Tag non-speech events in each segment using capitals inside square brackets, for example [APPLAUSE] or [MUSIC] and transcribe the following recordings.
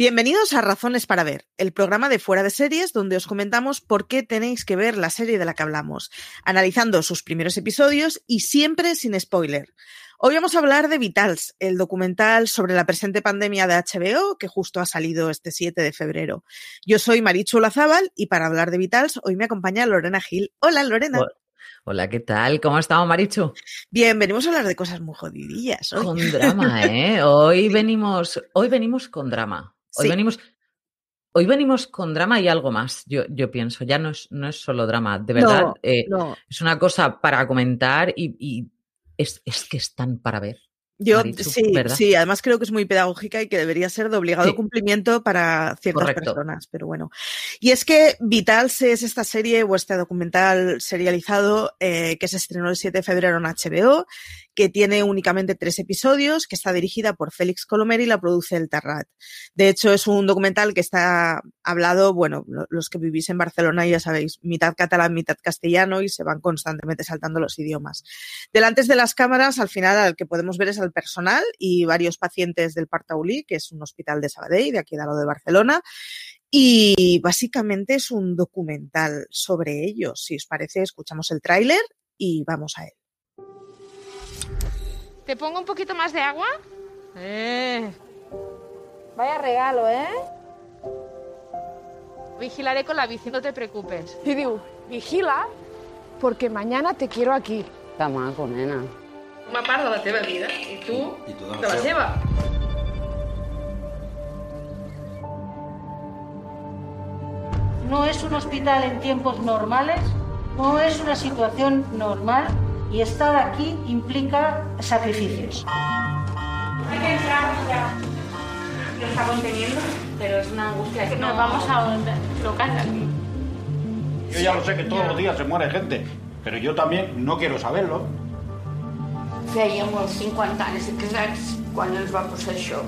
Bienvenidos a Razones para Ver, el programa de Fuera de Series donde os comentamos por qué tenéis que ver la serie de la que hablamos, analizando sus primeros episodios y siempre sin spoiler. Hoy vamos a hablar de Vitals, el documental sobre la presente pandemia de HBO que justo ha salido este 7 de febrero. Yo soy Marichu Lazábal y para hablar de Vitals hoy me acompaña Lorena Gil. Hola Lorena. Hola, ¿qué tal? ¿Cómo ha estado, Marichu? Bien, venimos a hablar de cosas muy jodidillas. Hoy. Con drama, [LAUGHS] ¿eh? Hoy venimos, hoy venimos con drama. Hoy, Sí. venimos, hoy venimos con drama y algo más, yo, yo pienso. Ya no es, no es solo drama, de verdad. No, eh, no. Es una cosa para comentar y, y es, es que están para ver. Yo Marichu, sí, ¿verdad? sí, además creo que es muy pedagógica y que debería ser de obligado Sí. cumplimiento para ciertas Correcto. personas, pero bueno. Y es que Vitals es esta serie o este documental serializado eh, que se estrenó el 7 de febrero en HBO, que tiene únicamente tres episodios, que está dirigida por Félix Colomer y la produce El Terrat. De hecho, es un documental que está hablado, bueno, lo- los que vivís en Barcelona ya sabéis, mitad catalán, mitad castellano y se van constantemente saltando los idiomas. Delante de las cámaras, al final, al que podemos ver es al personal y varios pacientes del Partaulí, que es un hospital de Sabadell, de aquí de lado de Barcelona. Y básicamente es un documental sobre ellos. Si os parece, escuchamos el tráiler y vamos a él. ¿Te pongo un poquito más de agua? Eh. Vaya regalo, ¿eh? Vigilaré con la bici, no te preocupes. Y digo, vigila, porque mañana te quiero aquí. Està maco, nena. Una part de la teva vida i tu, I tu de la de la teva. seva. No es un hospital en tiempos normales, no es una situación normal y estar aquí implica sacrificios. Hay que entrar ya. Lo está conteniendo, pero es una angustia. que Nos vamos a local aquí. Yo ya lo sé que todos los días se muere gente, pero yo también no quiero saberlo. Fèiem els 50 anys de casats quan ens va passar això.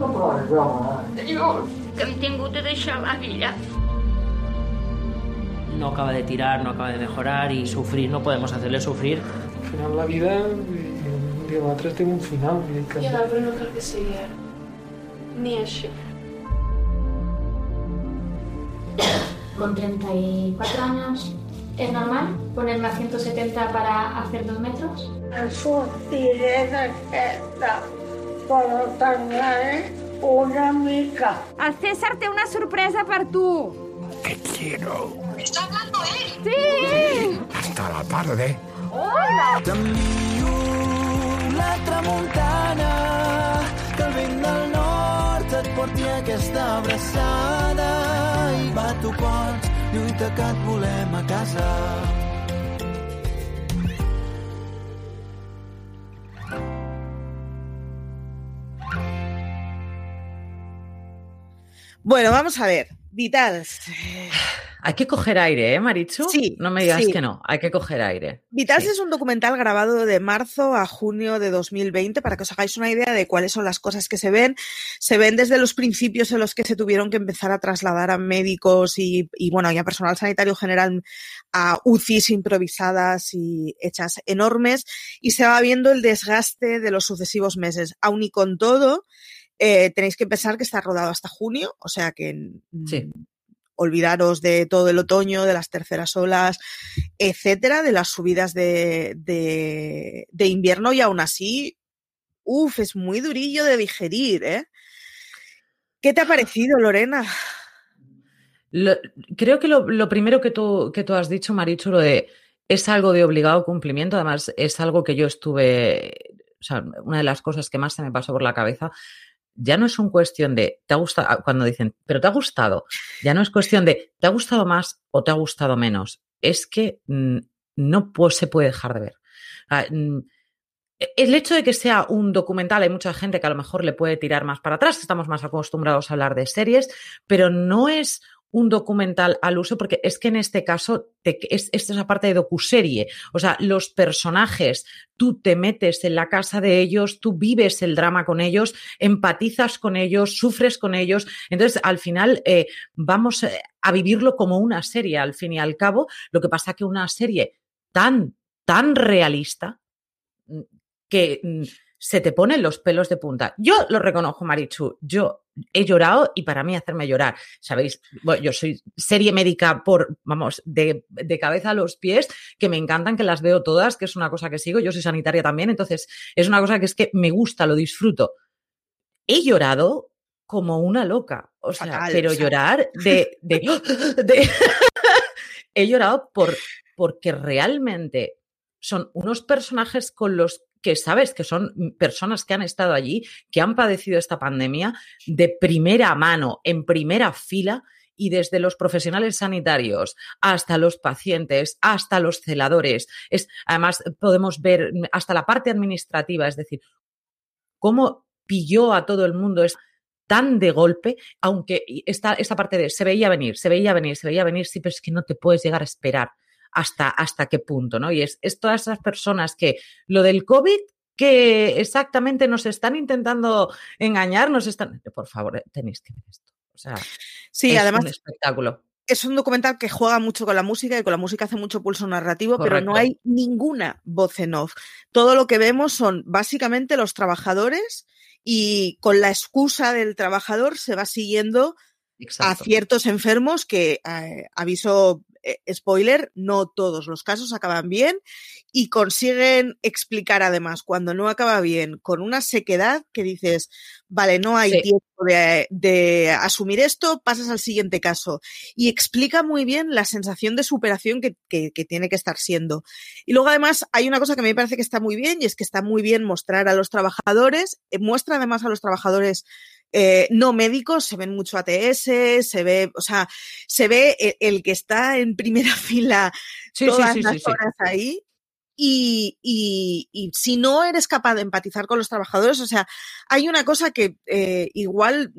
Llavors, que hem tingut de deixar la villa. No acaba de tirar, no acaba de mejorar y sufrir, no podemos hacerle sufrir. Al final la vida, eh, digo, nosaltres tenim un final. que- I l'altre no cal que sigui ara. Ni així. [COUGHS] Con 34 años, ¿es normal ponerme a 170 para hacer dos metros? Sortiré d'aquesta, però tardaré una mica. El César té una sorpresa per tu. La tramuntana, que el vent del nord et porti aquesta abraçada i va tu pots, lluita que et volem a casa. Bueno, vamos a ver. Vitals. Hay que coger aire, ¿eh, Marichu? Sí, No me digas sí. que no, hay que coger aire. Vitals Sí. es un documental grabado de marzo a junio de 2020 para que os hagáis una idea de cuáles son las cosas que se ven. Se ven desde los principios en los que se tuvieron que empezar a trasladar a médicos y, y, bueno, y a personal sanitario general a UCIs improvisadas y hechas enormes y se va viendo el desgaste de los sucesivos meses. Aún y con todo, eh, tenéis que pensar que está rodado hasta junio, o sea que Sí. Olvidaros de todo el otoño, de las terceras olas, etcétera, de las subidas de, de, invierno y aún así, uff, es muy durillo de digerir, ¿eh? ¿Qué te ha parecido, Lorena? creo que lo, primero que tú, que tú has dicho, Marichu, lo de es algo de obligado cumplimiento, además es algo que yo estuve, o sea, una de las cosas que más se me pasó por la cabeza, ya no es un cuestión de, te ha gustado, ah, cuando dicen, pero te ha gustado, ya no es cuestión de, te ha gustado más o te ha gustado menos, es que mm, no se puede dejar de ver. Mm, e, el hecho de que sea un documental, hay mucha gente que a lo mejor le puede tirar más para atrás, estamos más acostumbrados a hablar de series, pero no es un documental al uso, porque es que en este caso es, esta es la parte de docuserie. O sea, los personajes, tú te metes en la casa de ellos, tú vives el drama con ellos, empatizas con ellos, sufres con ellos. Entonces, al final, eh, vamos eh, a vivirlo como una serie, al fin y al cabo. Lo que pasa que una serie tan, tan realista mm, que mm, se te ponen los pelos de punta. Yo lo reconozco, Marichu, yo he llorado y para mí hacerme llorar, ¿sabéis? yo soy serie médica por, vamos, de, cabeza a los pies, que me encantan, que las veo todas, que es una cosa que sigo, yo soy sanitaria también, entonces es una cosa que es que me gusta, lo disfruto. He llorado como una loca, o sea, pero llorar de... de [LAUGHS] [LAUGHS] he llorado por, porque realmente son unos personajes con los que sabes que son personas que han estado allí, que han padecido esta pandemia de primera mano, en primera fila, y desde los profesionales sanitarios hasta los pacientes, hasta los celadores. Es, además, podemos ver hasta la parte administrativa, es decir, cómo pilló a todo el mundo es tan de golpe, aunque esta, esta parte de se veía venir, se veía venir, se veía venir, sí, pero es que no te puedes llegar a esperar hasta, hasta qué punto, ¿no? Y es, es todas esas personas que lo del COVID que exactamente nos están intentando engañar, nos están. Por favor, tenéis que ver esto. O sea, sí, es además, un espectáculo. Es un documental que juega mucho con la música y con la música hace mucho pulso narrativo, pero no hay ninguna voz en off. Todo lo que vemos son básicamente los trabajadores y con la excusa del trabajador se va siguiendo a ciertos enfermos que, eh, aviso eh, spoiler, no todos los casos acaban bien y consiguen explicar además cuando no acaba bien con una sequedad que dices, vale, no hay tiempo de, asumir esto, pasas al siguiente caso. Y explica muy bien la sensación de superación que, que, tiene que estar siendo. Y luego además hay una cosa que me parece que está muy bien y es que está muy bien mostrar a los trabajadores, eh, muestra además a los trabajadores eh, no médicos, se ven mucho ATS, se ve, o sea, se ve e, el, que está en primera [LAUGHS] fila todas las horas ahí. Y, y, si no eres capaz de empatizar con los trabajadores, o sea, hay una cosa que eh, igual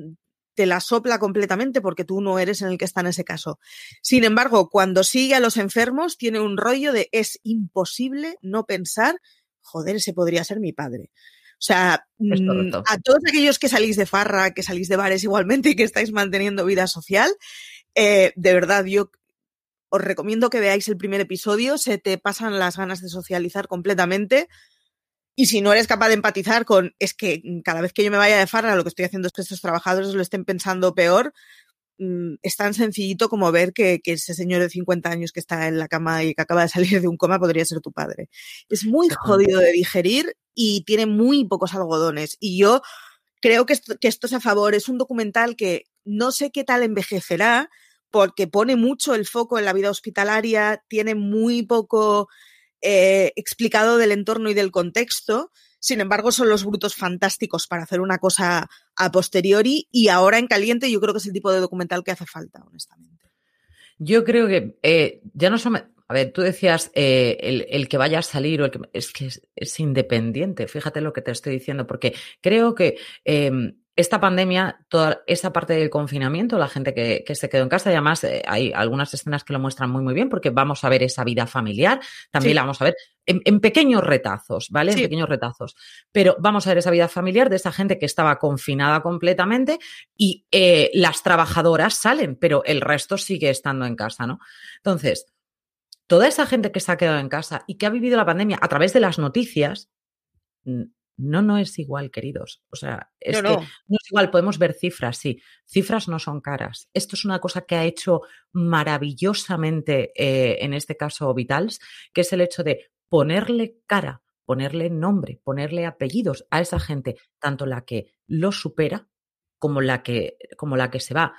te la sopla completamente porque tú no eres en el que está en ese caso. Sin embargo, cuando sigue a los enfermos, tiene un rollo de es imposible no pensar, joder, ese podría ser mi padre. O sea, mm, a todos aquellos que salís de farra, que salís de bares igualmente [LAUGHS] y que estáis manteniendo vida social, eh, de verdad, yo os recomiendo que veáis el primer episodio, se te pasan las ganas de socializar completamente. Y si no eres capaz de empatizar con, es que cada vez que yo me vaya de farra, lo que estoy haciendo es que estos trabajadores lo estén pensando peor, Mm, es tan sencillito como ver que, ese señor de 50 años que está en la cama y que acaba de salir de un coma podría ser tu padre. Es muy jodido de digerir y tiene muy pocos algodones. Y yo creo que esto, es a favor. Es un documental que no sé qué tal envejecerá porque pone mucho el foco en la vida hospitalaria, tiene muy poco eh, explicado del entorno y del contexto sin embargo, son los brutos fantásticos para hacer una cosa a posteriori y ahora en caliente yo creo que es el tipo de documental que hace falta, honestamente. Yo creo que eh, ya no son... A ver, tú decías eh, el, que vaya a salir o el que... Es que es, independiente, fíjate lo que te estoy diciendo, porque creo que em, esta pandemia, toda esa parte del confinamiento, la gente que, se quedó en casa, y además eh, hay algunas escenas que lo muestran muy, muy bien, porque vamos a ver esa vida familiar, también la vamos a ver en, pequeños retazos, ¿vale? En pequeños retazos. Pero vamos a ver esa vida familiar de esa gente que estaba confinada completamente y eh, las trabajadoras salen, pero el resto sigue estando en casa, ¿no? Entonces, toda esa gente que se ha quedado en casa y que ha vivido la pandemia a través de las noticias, no, no es igual, queridos. O sea, es no, que no es igual, podemos ver cifras, sí. Cifras no son caras. Esto es una cosa que ha hecho maravillosamente, eh, en este caso, Vitals, que es el hecho de ponerle cara, ponerle nombre, ponerle apellidos a esa gente, tanto la que lo supera como la que, como la que se va.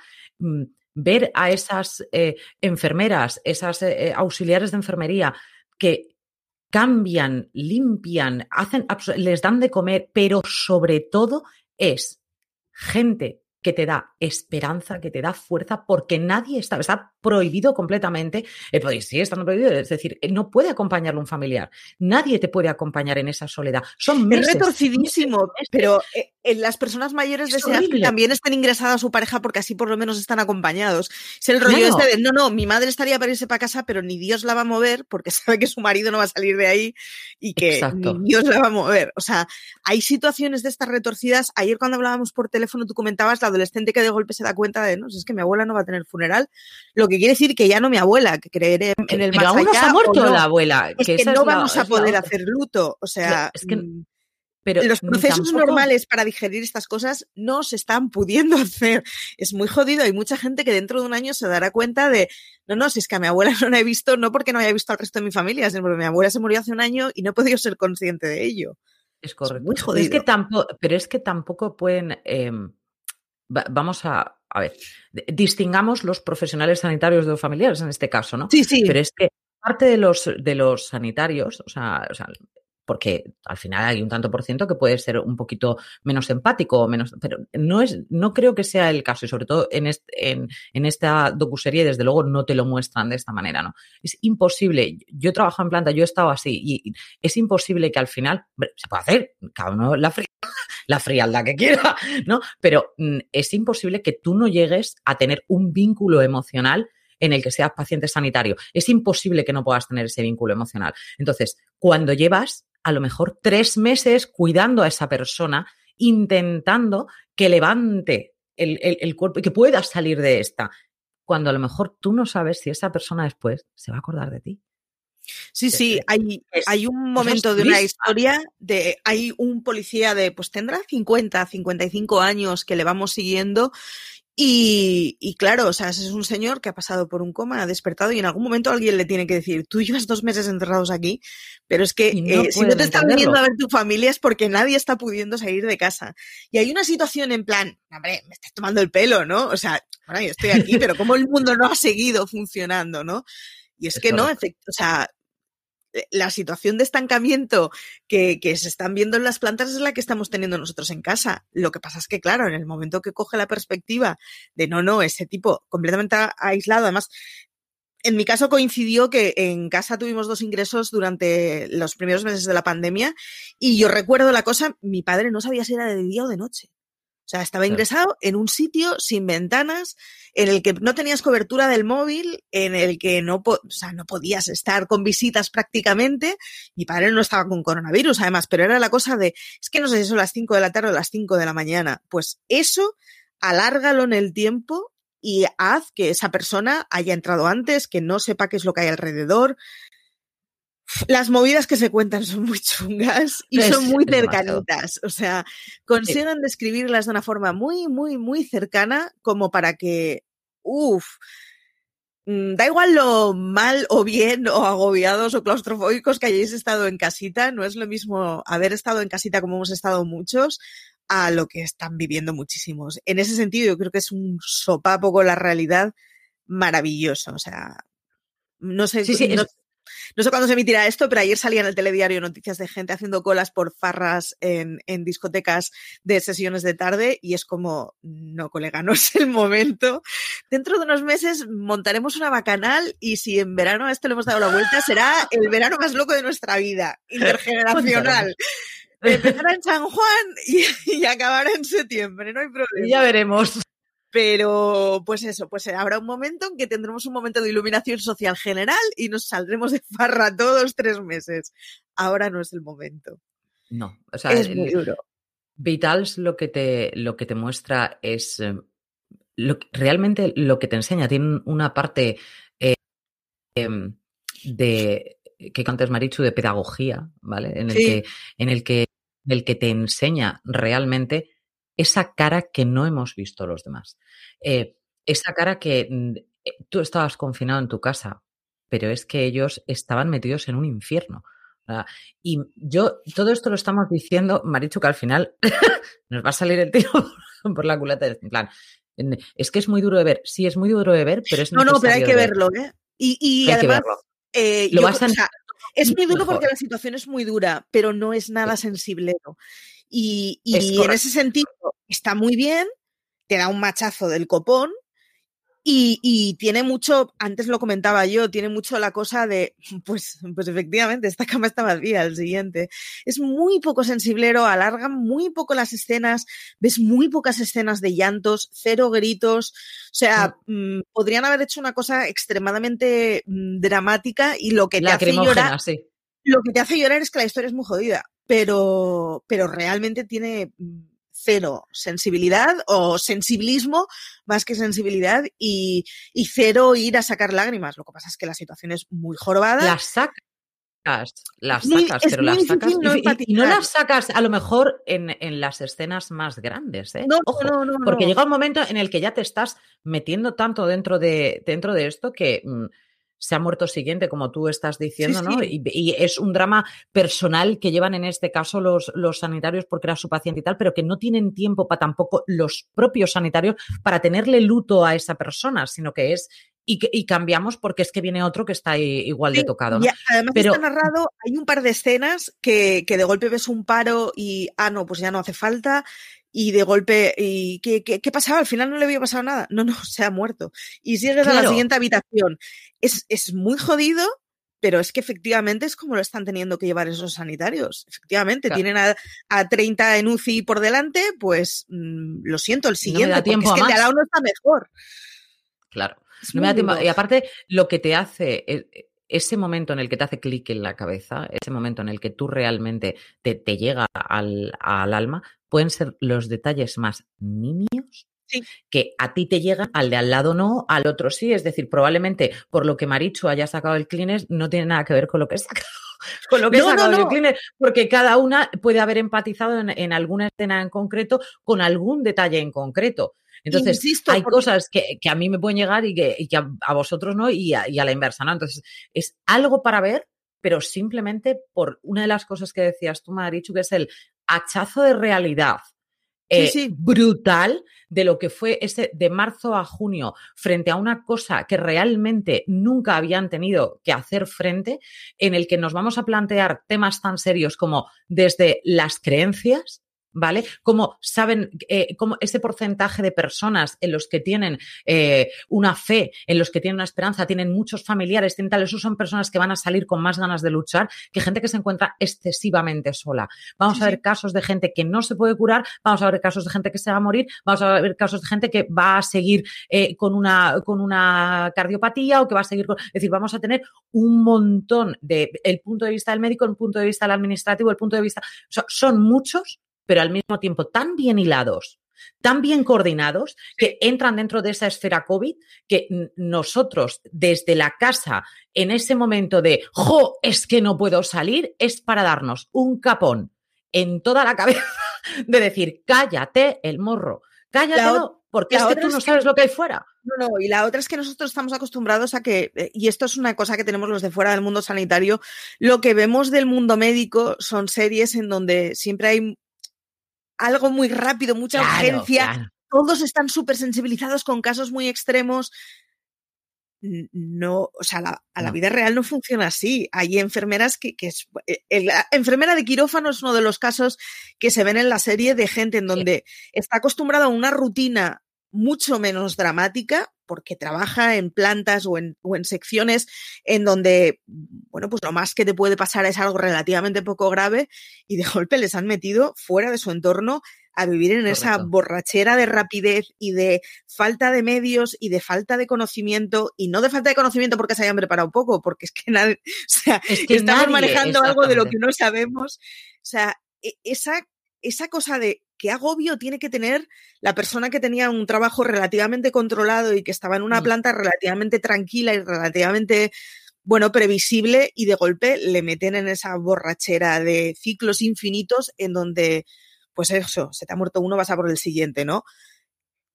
Ver a esas eh, enfermeras, esas eh, auxiliares de enfermería que cambian, limpian, hacen, les dan de comer, pero sobre todo es gente que te da esperanza, que te da fuerza, porque nadie está prohibido completamente, eh, pues, sí, estando prohibido, es decir, eh, no puede acompañarlo un familiar, nadie te puede acompañar en esa soledad. Son meses, es retorcidísimo, pero eh, en las personas mayores desean que también estén ingresadas a su pareja porque así por lo menos están acompañados. Es el rollo este de, no, no, mi madre estaría para irse para casa, pero ni Dios la va a mover porque [LAUGHS] sabe que su marido no va a salir de ahí y que ni Dios la va a mover. O sea, hay situaciones de estas retorcidas. Ayer cuando hablábamos por teléfono tú comentabas la adolescente que de golpe se da cuenta de, no, si es que mi abuela no va a tener funeral, lo que quiere decir que ya no mi abuela, que creeré en el pero más aún ha muerto la abuela. Es que, no vamos a poder hacer luto. O sea, es que mm, pero los procesos normales para digerir estas cosas no se están pudiendo [LAUGHS] hacer. Es muy jodido. Hay mucha gente que dentro de un año se dará cuenta de, no, no, si es que a mi abuela [LAUGHS] no la he visto, no porque no haya visto al resto de mi familia, sino porque mi abuela se murió hace un año y no he podido ser consciente de ello. Es correcto. muy jodido. Es que tampoco, pero es que tampoco pueden. Em, vamos a, a ver, distingamos los profesionales sanitarios de los familiares en este caso, ¿no? Sí, sí. Pero es que parte de los, de los sanitarios, o sea, o sea porque al final hay un tanto por ciento que puede ser un poquito menos empático o menos, pero no es, no creo que sea el caso y sobre todo en, en, en, esta docuserie desde luego no te lo muestran de esta manera, ¿no? Es imposible, yo he trabajado en planta, yo he estado así y es imposible que al final, se puede hacer, cada uno la, [LAUGHS] la frialdad que quiera, ¿no? Pero mm, es imposible que tú no llegues a tener un vínculo emocional en el que seas paciente sanitario. Es imposible que no puedas tener ese vínculo emocional. Entonces, cuando llevas a lo mejor tres meses cuidando a esa persona, intentando que levante el, cuerpo y que pueda salir de esta, cuando a lo mejor tú no sabes si esa persona después se va a acordar de ti. Sí, sí, hay, hay un momento de una historia de, hay un policía de, pues tendrá 50, 55 años que le vamos siguiendo y, claro, o sea, es un señor que ha pasado por un coma, ha despertado y en algún momento alguien le tiene que decir, tú llevas dos meses enterrados aquí, pero es que eh, si no te están viniendo a ver tu familia es porque nadie está pudiendo salir de casa. Y hay una situación en plan, hombre, me estás tomando el pelo, ¿no? O sea, bueno, yo estoy aquí, pero ¿cómo el mundo no ha seguido funcionando, no? Y es, que no, o sea, la situación de estancamiento que, se están viendo en las plantas es la que estamos teniendo nosotros en casa. Lo que pasa es que, claro, en el momento que coge la perspectiva de no, no, ese tipo completamente aislado, además, en mi caso coincidió que en casa tuvimos dos ingresos durante los primeros meses de la pandemia y yo recuerdo la cosa, mi padre no sabía si era de día o de noche. O sea, estaba ingresado en un sitio sin ventanas, en el que no tenías cobertura del móvil, en el que no, o sea, no podías estar con visitas prácticamente. Mi padre no estaba con coronavirus, además, pero era la cosa de, es que no sé si son las 5 de la tarde o las 5 de la mañana. Pues eso, alárgalo en el tiempo y haz que esa persona haya entrado antes, que no sepa qué es lo que hay alrededor, las movidas que se cuentan son muy chungas y son muy cercanitas. O sea, consiguen describirlas de una forma muy, muy, muy cercana como para que, uff, mm, da igual lo mal o bien o agobiados o claustrofóbicos que hayáis estado en casita, no es lo mismo haber estado en casita como hemos estado muchos a lo que están viviendo muchísimos. En ese sentido, yo creo que es un sopapo con la realidad maravilloso. O sea, no sé, sí, no sé cuándo se emitirá esto, pero ayer salía en el telediario noticias de gente haciendo colas por farras en, discotecas de sesiones de tarde y es como, no, colega, no es el momento. Dentro de unos meses montaremos una bacanal y si en verano a esto le hemos dado la vuelta, será el verano más loco de nuestra vida, [LAUGHS] intergeneracional. Empezará en San Juan y, y acabará en septiembre, no hay problema. Ya veremos. Pero, pues eso, pues habrá un momento en que tendremos un momento de iluminación social general y nos saldremos de farra todos tres meses. Ahora no es el momento. No, o sea, es muy duro. Vitals lo que te, lo que te muestra es eh, lo, realmente lo que te enseña. Tiene una parte eh, em, de que antes Marichu de pedagogía, ¿vale? En el que, en el que, el que te enseña realmente esa cara que no hemos visto los demás. Eh, esa cara que mm, eh, tú estabas confinado en tu casa, pero es que ellos estaban metidos en un infierno. Y yo, todo esto lo estamos diciendo, Marichu, que al final [LAUGHS] nos va a salir el tiro [LAUGHS] por la culata. En plan, es que es muy duro de ver. Sí, es muy duro de ver, pero es No, no, pero hay que verlo, ¿eh? Y, y además, eh, lo yo, vas a... o sea, es muy duro porque la situación es muy dura, pero no es nada sensiblero. Y, y en ese sentido está muy bien, te da un machazo del copón, y, y, tiene mucho, antes lo comentaba yo, tiene mucho la cosa de, [LAUGHS] pues, pues efectivamente, esta cama está vacía, el siguiente. Es muy poco sensiblero, alarga muy poco las escenas, ves muy pocas escenas de llantos, cero gritos. O sea, mmm, podrían haber hecho una cosa extremadamente mmm, dramática y lo que te hace llorar. Sí. Lo que te hace llorar es que la historia es muy jodida, pero, pero realmente tiene cero sensibilidad o sensibilismo más que sensibilidad y, y, cero ir a sacar lágrimas. Lo que pasa es que la situación es muy jorobada. Las sacas. Las sacas, pero las sacas. No y, y, no las sacas a lo mejor en, en las escenas más grandes, ¿eh? No, Ojo, no, no, porque llega un momento en el que ya te estás metiendo tanto dentro de, dentro de esto que. Mmm, se ha muerto siguiente, como tú estás diciendo, Sí, ¿no? sí. Y, y es un drama personal que llevan en este caso los, los sanitarios porque era su paciente y tal, pero que no tienen tiempo para tampoco los propios sanitarios para tenerle luto a esa persona, sino que es y, y, cambiamos porque es que viene otro que está igual de tocado. ¿no? y además Pero está narrado, hay un par de escenas que, que de golpe ves un paro y, ah, no, pues ya no hace falta. Y de golpe, ¿y qué, qué, qué pasaba? Al final no le había pasado nada. No, no, [LAUGHS] se ha muerto. Y sigues a la siguiente habitación. Es, es muy jodido, pero es que efectivamente es como lo están teniendo que llevar esos sanitarios. Efectivamente, Claro. tienen a, a 30 en UCI por delante, pues mm, lo siento, el No siguiente, porque es que el de al lado no está mejor. Claro. Es No me da tiempo. duro. Y aparte, lo que te hace, e- ese momento en el que te hace clic en la cabeza, ese momento en el que tú realmente te, te llega al, al alma, pueden ser los detalles más nimios Sí. que a ti te llegan, al de al lado no, al otro sí. Es decir, probablemente por lo que Marichu haya sacado el Kleenex no tiene nada que ver con lo que he sacado. [LAUGHS] Con lo que he No, sacado no. del Kleenex, porque cada una puede haber empatizado en, en alguna escena en concreto con algún detalle en concreto. Entonces, Insisto, hay porque- cosas que, que a mí me pueden llegar y que, y que a, a vosotros no, y a, y a la inversa, ¿no? Entonces, es algo para ver, pero simplemente por una de las cosas que decías tú, Marichu, que es el hachazo de realidad eh, sí. brutal de lo que fue ese de marzo a junio frente a una cosa que realmente nunca habían tenido que hacer frente, en el que nos vamos a plantear temas tan serios como desde las creencias. ¿Vale? Como saben, eh, como ese porcentaje de personas en los que tienen eh, una fe, en los que tienen una esperanza, tienen muchos familiares, tienen tal, esos son personas que van a salir con más ganas de luchar que gente que se encuentra excesivamente sola. Vamos Sí, a ver sí. casos de gente que no se puede curar, vamos a ver casos de gente que se va a morir, vamos a ver casos de gente que va a seguir eh, con, una, con una cardiopatía o que va a seguir con. Es decir, vamos a tener un montón de. El punto de vista del médico, el punto de vista del administrativo, el punto de vista. o sea, son muchos, pero al mismo tiempo tan bien hilados. Tan bien coordinados que entran dentro de esa esfera COVID que nosotros desde la casa en ese momento de, jo, es que no puedo salir, es para darnos un capón en toda la [LAUGHS] cabeza de decir, cállate el morro, La cállatelo, ot- porque la es que tú es no que- sabes lo que hay fuera. No, no, y la otra es que nosotros estamos acostumbrados a que, eh, y esto es una cosa que tenemos los de fuera del mundo sanitario, lo que vemos del mundo médico son series en donde siempre hay algo muy rápido, mucha Claro, urgencia, claro. todos están súper sensibilizados con casos muy extremos. No, o sea, la- a la No. vida real no funciona así. Hay enfermeras que, que es, eh, el- la enfermera de quirófano es uno de los casos que se ven en la serie de gente en donde está acostumbrada a una rutina mucho menos dramática porque trabaja en plantas o en, o en secciones en donde, bueno, pues lo más que te puede pasar es algo relativamente poco grave y de [LAUGHS] golpe les han metido fuera de su entorno a vivir en esa borrachera de rapidez y de falta de medios y de falta de conocimiento y no de falta de conocimiento porque se hayan preparado poco, porque es que nadie, [LAUGHS] o sea, Es que estamos nadie, manejando algo de lo que no sabemos. O sea, e- esa, esa cosa de qué agobio tiene que tener la persona que tenía un trabajo relativamente controlado y que estaba en una Mm. planta relativamente tranquila y relativamente, bueno, previsible y de golpe le meten en esa borrachera de ciclos infinitos en donde, pues eso, se te ha muerto uno, vas a por el siguiente, ¿no?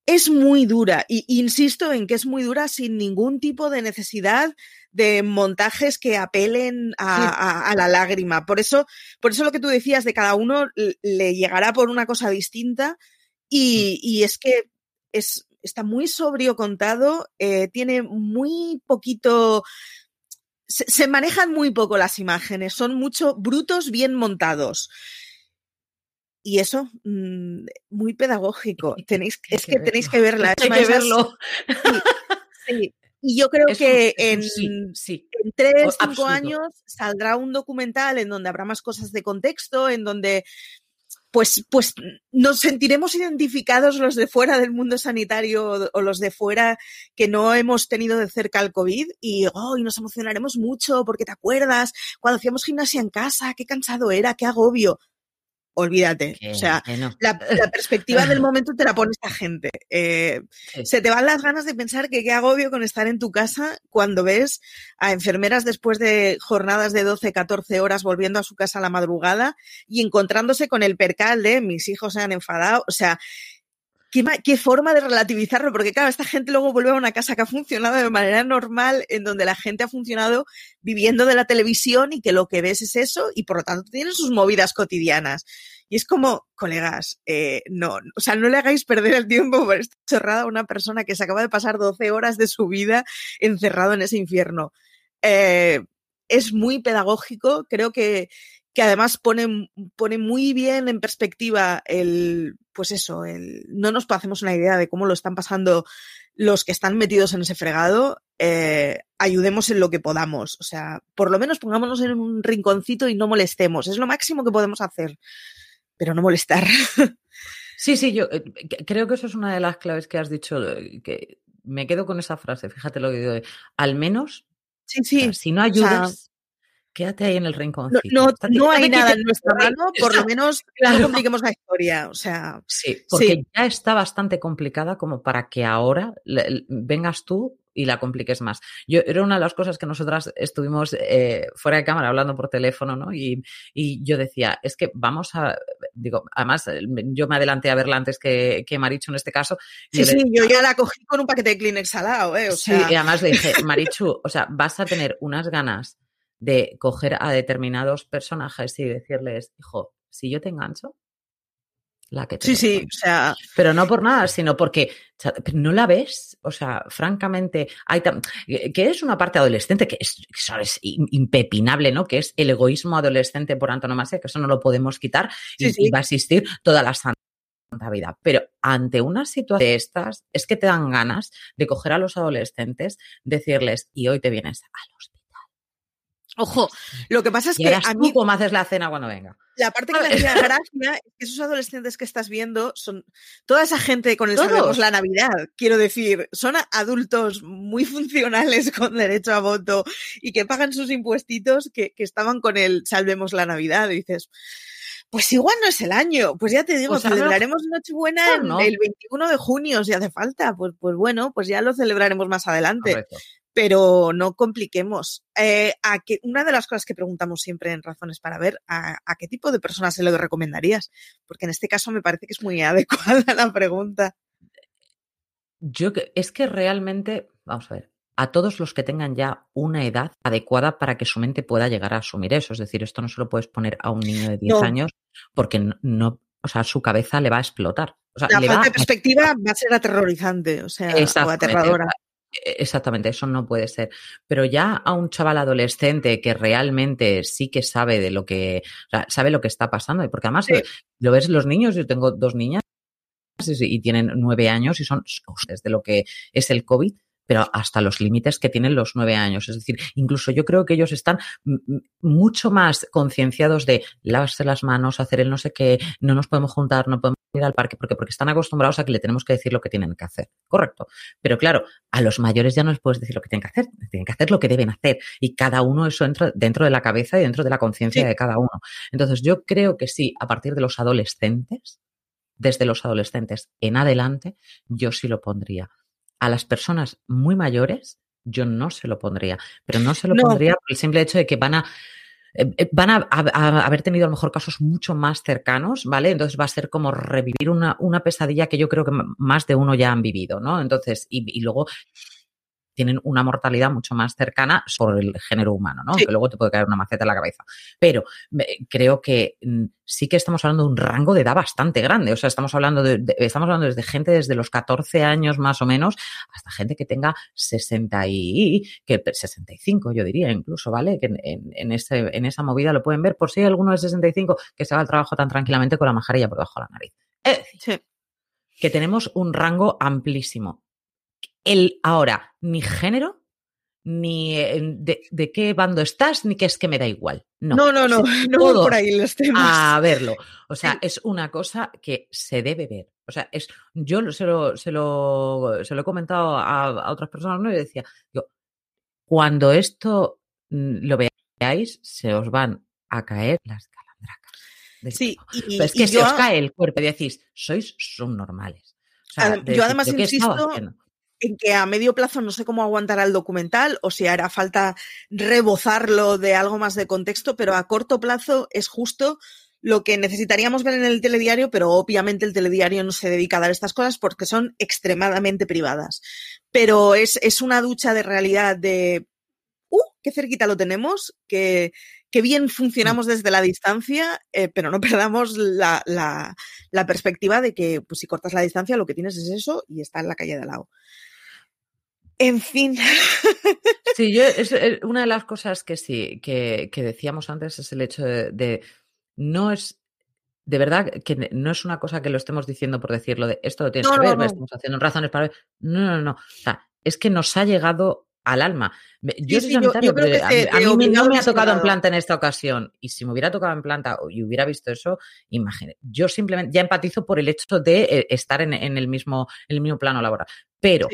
es muy dura. Y insisto en que es muy dura sin ningún tipo de necesidad de montajes que apelen a, a- a la lágrima. Por eso, por eso lo que tú decías de cada uno le llegará por una cosa distinta. Y, y es que es, está muy sobrio contado, eh, tiene muy poquito. Se, se manejan muy poco las imágenes, son mucho brutos bien montados. Y eso, mm, muy pedagógico. Tenéis, es que, tenéis que verla. [LAUGHS] Hay que verlo. Sí, sí. Y yo creo Es que un en, sí, sí. en tres, O- cinco años saldrá un documental en donde habrá más cosas de contexto, en donde pues, pues nos sentiremos identificados los de fuera del mundo sanitario o- o los de fuera que no hemos tenido de cerca el COVID y, oh, y nos emocionaremos mucho porque te acuerdas cuando hacíamos gimnasia en casa, qué cansado era, qué agobio. Olvídate. Que- o sea, no. la, la perspectiva del [LAUGHS] momento te la pone esta gente. Eh, Sí. Se te van las ganas de pensar que qué agobio con estar en tu casa cuando ves a enfermeras después de jornadas de 12, 14 horas volviendo a su casa a la madrugada y encontrándose con el percal de mis hijos se han enfadado. O sea, qué, ma- qué forma de relativizarlo, porque claro, esta gente luego vuelve a una casa que ha funcionado de manera normal, en donde la gente ha funcionado viviendo de la televisión y que lo que ves es eso y por lo tanto tienen sus movidas cotidianas. Y es como, colegas, eh, no, o sea, no le hagáis perder el tiempo por esta chorrada a una persona que se acaba de pasar 12 horas de su vida encerrado en ese infierno. Eh, es muy pedagógico, creo que, que además pone, pone muy bien en perspectiva el, pues eso, el, no nos hacemos una idea de cómo lo están pasando los que están metidos en ese fregado, eh, ayudemos en lo que podamos. O sea, por lo menos pongámonos en un rinconcito y no molestemos. Es lo máximo que podemos hacer, pero no molestar. [LAUGHS] Sí, sí, yo eh, creo que eso es una de las claves que has dicho, eh, que me quedo con esa frase, fíjate lo que digo, al menos, Sí, o sea, sí. si no O sea, ayudas, quédate ahí en el no, rinconcito. no, no hay nada en nuestra mano, por lo menos [LAUGHS] Claro. no compliquemos la historia. O sea, Sí, porque sí. ya está bastante complicada como para que ahora le- vengas tú y la compliques más. Yo era una de las cosas que nosotras estuvimos eh, fuera de cámara hablando por teléfono, ¿no? Y, y yo decía, es que vamos a, digo, además yo me adelanté a verla antes que, que Marichu en este caso. Sí, sí, le- yo ya la cogí con un paquete de Kleenex al lado, ¿eh? O Sí, sea, y además le dije, Marichu, o sea, vas a tener unas ganas de coger a determinados personajes y decirles, hijo, si yo te engancho, la que te sí, sí, toque". o sea, Pero no por nada, sino porque no la ves. O sea, francamente, hay que es una parte adolescente que es, impepinable, ¿no? Que es el egoísmo adolescente por antonomasia, que eso no lo podemos quitar y, Sí, y va a existir toda la santa vida. Pero ante una situación de estas, es que te dan ganas de coger a los adolescentes, decirles, y hoy te vienes al hospital. Ojo, lo que pasa es Y que a tú mí cómo haces la cena cuando venga. la parte que me hacía [LAUGHS] gracia es que esos adolescentes que estás viendo son toda esa gente con el. Salvemos la Navidad, quiero decir, son adultos muy funcionales [LAUGHS] con derecho a voto y que pagan sus impuestitos que, que estaban con el Salvemos la Navidad. Y dices, pues igual no es el año, pues ya te digo, Pues celebraremos Nochebuena no. el 21 de junio si hace falta. Pues, pues bueno, pues ya lo celebraremos más adelante Correcto. Pero no compliquemos. Eh, a que, una de las cosas que preguntamos siempre en Razones para Ver, ¿a, a qué tipo de personas se lo recomendarías? Porque en este caso me parece que es muy [LAUGHS] adecuada la pregunta. Yo que- es que realmente, vamos a ver, a todos los que tengan ya una edad adecuada para que su mente pueda llegar a asumir eso. Es decir, esto no se lo puedes poner a un niño de 10 No. años porque no, no- o sea, su cabeza le va a explotar. O sea, La le va falta de a- perspectiva va a ser aterrorizante, o sea, o aterradora. Eh, Exactamente, eso no puede ser. Pero ya a un chaval adolescente que realmente sí que sabe de lo que, o sea, sabe lo que está pasando, y porque además Sí. lo, ves los niños, yo tengo dos niñas y tienen nueve años y son desde lo que es el COVID, pero hasta los límites que tienen los nueve años. Es decir, incluso yo creo que ellos están mucho más concienciados de lavarse las manos, hacer el no sé qué, no nos podemos juntar, no podemos ir al parque, porque, porque están acostumbrados a que le tenemos que decir lo que tienen que hacer. Correcto. Pero claro, a los mayores ya no les puedes decir lo que tienen que hacer, tienen que hacer lo que deben hacer. Y cada uno eso entra dentro de la cabeza y dentro de la conciencia Sí. de cada uno. Entonces, yo creo que sí, a partir de los adolescentes, desde los adolescentes en adelante, yo sí lo pondría. A las personas muy mayores, yo no se lo pondría, pero no se lo No. pondría por el simple hecho de que van a eh, eh, van a, a- a haber tenido a lo mejor casos mucho más cercanos, ¿vale? Entonces va a ser como revivir una, una pesadilla que yo creo que más de uno ya han vivido, ¿no? Entonces, y, y luego tienen una mortalidad mucho más cercana sobre el género humano, ¿no? Sí. Que luego te puede caer una maceta en la cabeza. Pero creo que mm, sí que estamos hablando de un rango de edad bastante grande. O sea, estamos hablando de, de- estamos hablando desde gente desde los 14 años más o menos hasta gente que tenga 60 y que 65, yo diría incluso, ¿vale? Que en, en- en ese, en esa movida lo pueden ver por si hay alguno de 65 que se va al trabajo tan tranquilamente con la mascarilla por debajo de la nariz. Sí. que tenemos un rango amplísimo. El ahora, ni género, ni eh, de, de qué bando estás, ni que es que me da igual. No, No, no, no, [LAUGHS] voy por ahí los temas. a verlo. O sea, es una cosa que se debe ver. O sea, es, yo se lo, se lo, se lo he comentado a, a otras personas, ¿no? Y decía, yo, cuando esto mm, lo veáis, se os van a caer las calandracas. Sí, tipo. y, Pero es y que se yo- os cae el cuerpo y decís, sois subnormales. O sea, de yo decir, además ¿pero qué estaba insisto? En que a medio plazo no sé cómo aguantará el documental o si hará falta rebozarlo de algo más de contexto, pero a corto plazo es justo lo que necesitaríamos ver en el telediario, pero obviamente el telediario no se dedica a dar estas cosas porque son extremadamente privadas. Pero es, es una ducha de realidad de, uh, qué cerquita lo tenemos, que, que bien funcionamos desde la distancia, eh, pero no [LAUGHS] perdamos la, la, la perspectiva de que pues, si cortas la distancia lo que tienes es eso y está en la calle de al lado. En fin. [LAUGHS] Sí, yo, es, eh, una de las cosas que sí, que, que decíamos antes es el hecho de, de no es, de verdad, que no es una cosa que lo estemos diciendo por decirlo de esto lo tienes No, que no, ver, no. estamos haciendo razones para ver. No, no, no. O sea, es que nos ha llegado al alma. Yo Sí, soy sí, yo- sanitario, yo creo pero que a, mí- a no me ha tocado en planta en esta ocasión. Y si me hubiera tocado en planta y hubiera visto eso, imagínate, yo simplemente ya empatizo por el hecho de eh, estar en, en el mismo, en el mismo plano laboral. Pero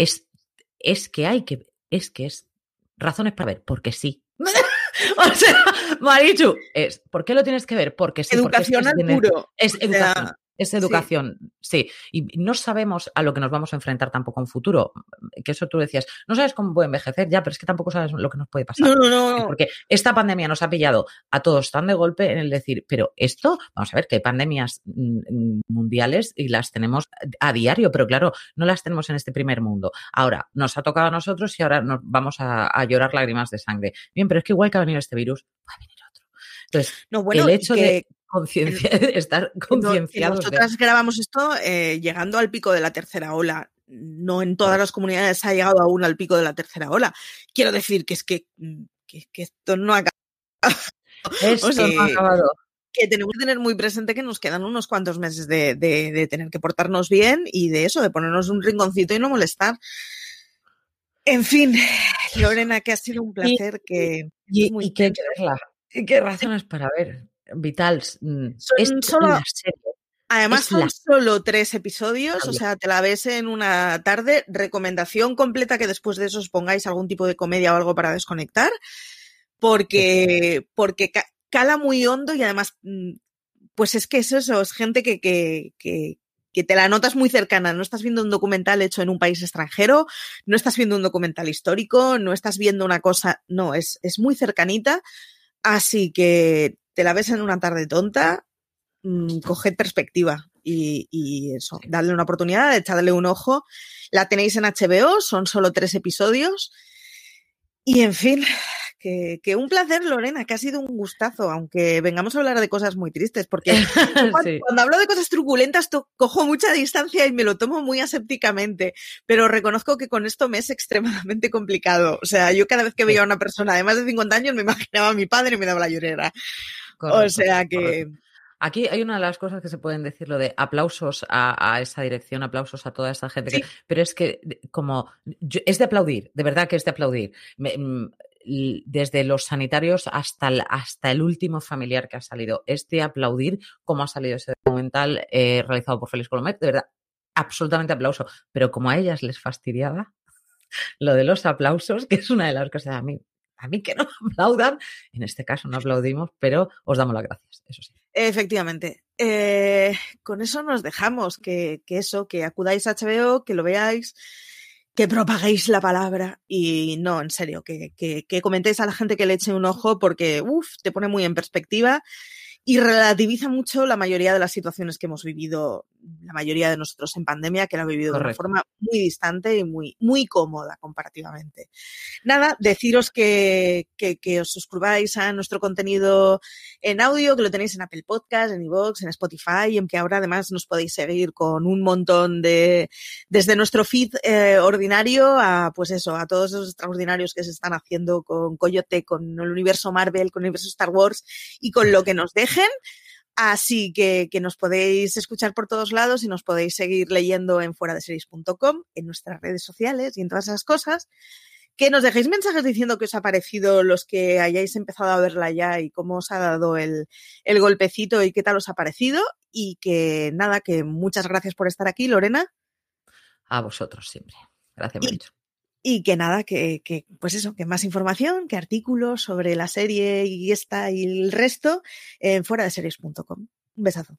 es, es que hay que, es que es razones para ver, porque sí. [LAUGHS] o sea, Marichu, es, ¿por qué lo tienes que ver? Porque sí. porque es que Educación es al puro. Es O sea, educación. Es educación, sí. Y no sabemos a lo que nos vamos a enfrentar tampoco en futuro. Que eso tú decías, no sabes cómo puede envejecer, ya, pero es que tampoco sabes lo que nos puede pasar. No, no, no. Porque esta pandemia nos ha pillado a todos tan de golpe en el decir, pero esto, vamos a ver, que hay pandemias mm, mundiales y las tenemos a diario, pero claro, no las tenemos en este primer mundo. Ahora, nos ha tocado a nosotros y ahora nos vamos a, a llorar lágrimas de sangre. Bien, pero es que igual que ha venido este virus, va a venir otro. Entonces, No, bueno, el hecho que- de conciencia- estar concienciados de- nosotras grabamos esto eh, llegando al pico de la tercera ola. No en todas las comunidades ha llegado aún al pico de la tercera ola. Quiero decir que es que, mm, que, que esto no ha [LAUGHS] Esto no ha acabado. que tenemos que tener muy presente que nos quedan unos cuantos meses de, de- de tener que portarnos bien y de eso, de ponernos un rinconcito y no molestar. En fin, Lorena, que ha sido un placer que Y, muy y que que verla. Y qué razones para ver. Vitals. mm, Son es solo- serie. Además Es son la- solo tres episodios, o sea, te la ves en una tarde. Recomendación completa que después de eso os pongáis algún tipo de comedia o algo para desconectar, porque, porque ca- cala muy hondo y además, mm, pues es que es eso, es gente que, que, que, que te la notas muy cercana. No estás viendo un documental hecho en un país extranjero, no estás viendo un documental histórico, no estás viendo una cosa, no, es, es muy cercanita. Así que te la ves en una tarde tonta, mm, coged perspectiva y, y eso, darle una oportunidad, echadle un ojo. La tenéis en HBO, son solo tres episodios. Y en fin, que, que un placer, Lorena, que ha sido un gustazo, aunque vengamos a hablar de cosas muy tristes, porque cuando, [LAUGHS] Sí. cuando hablo de cosas truculentas cojo mucha distancia y me lo tomo muy asépticamente, pero reconozco que con esto me es extremadamente complicado. O sea, yo cada vez que veía a una persona de más de 50 años me imaginaba a mi padre y me daba la llorera. O sea que... correcto. Aquí hay una de las cosas que se pueden decir, lo de aplausos a, a esa dirección, aplausos a toda esa gente. que- pero es que, como, yo- es de aplaudir, de verdad que es de aplaudir. Me- mm, desde los sanitarios hasta el, hasta el último familiar que ha salido. Es de aplaudir cómo ha salido ese documental eh, realizado por Félix Colomet. De verdad, absolutamente aplauso. Pero como a ellas les fastidiaba [LAUGHS] lo de los aplausos, que es una de las cosas a mí. A mí que no aplaudan, en este caso no aplaudimos, pero os damos las gracias, eso sí. Efectivamente. Eh, con eso nos dejamos, que, eso, que acudáis a HBO, que lo veáis, que propaguéis la palabra y no, en serio, que, que, que comentéis a la gente que le eche un ojo porque, uff, te pone muy en perspectiva y relativiza mucho la mayoría de las situaciones que hemos vivido, la mayoría de nosotros en pandemia, que la ha vivido de una forma muy distante y muy, muy cómoda comparativamente. Nada, deciros que, que, que, os suscribáis a nuestro contenido en audio, que lo tenéis en Apple Podcast, en iVoox, en Spotify, y en que ahora además nos podéis seguir con un montón de, desde nuestro feed eh, ordinario a, pues eso, a todos esos extraordinarios que se están haciendo con Coyote, con el universo Marvel, con el universo Star Wars y con lo que nos dejen. Así que, que, nos podéis escuchar por todos lados y nos podéis seguir leyendo en fuera de series.com, en nuestras redes sociales y en todas esas cosas. Que nos dejéis mensajes diciendo que os ha parecido los que hayáis empezado a verla ya y cómo os ha dado el, el golpecito y qué tal os ha parecido. Y que nada, que muchas gracias por estar aquí, Lorena. A vosotros siempre. Gracias, mucho. Y que nada, que, que, pues eso, que más información, que artículos sobre la serie y esta y el resto en fuera de series.com. Un besazo.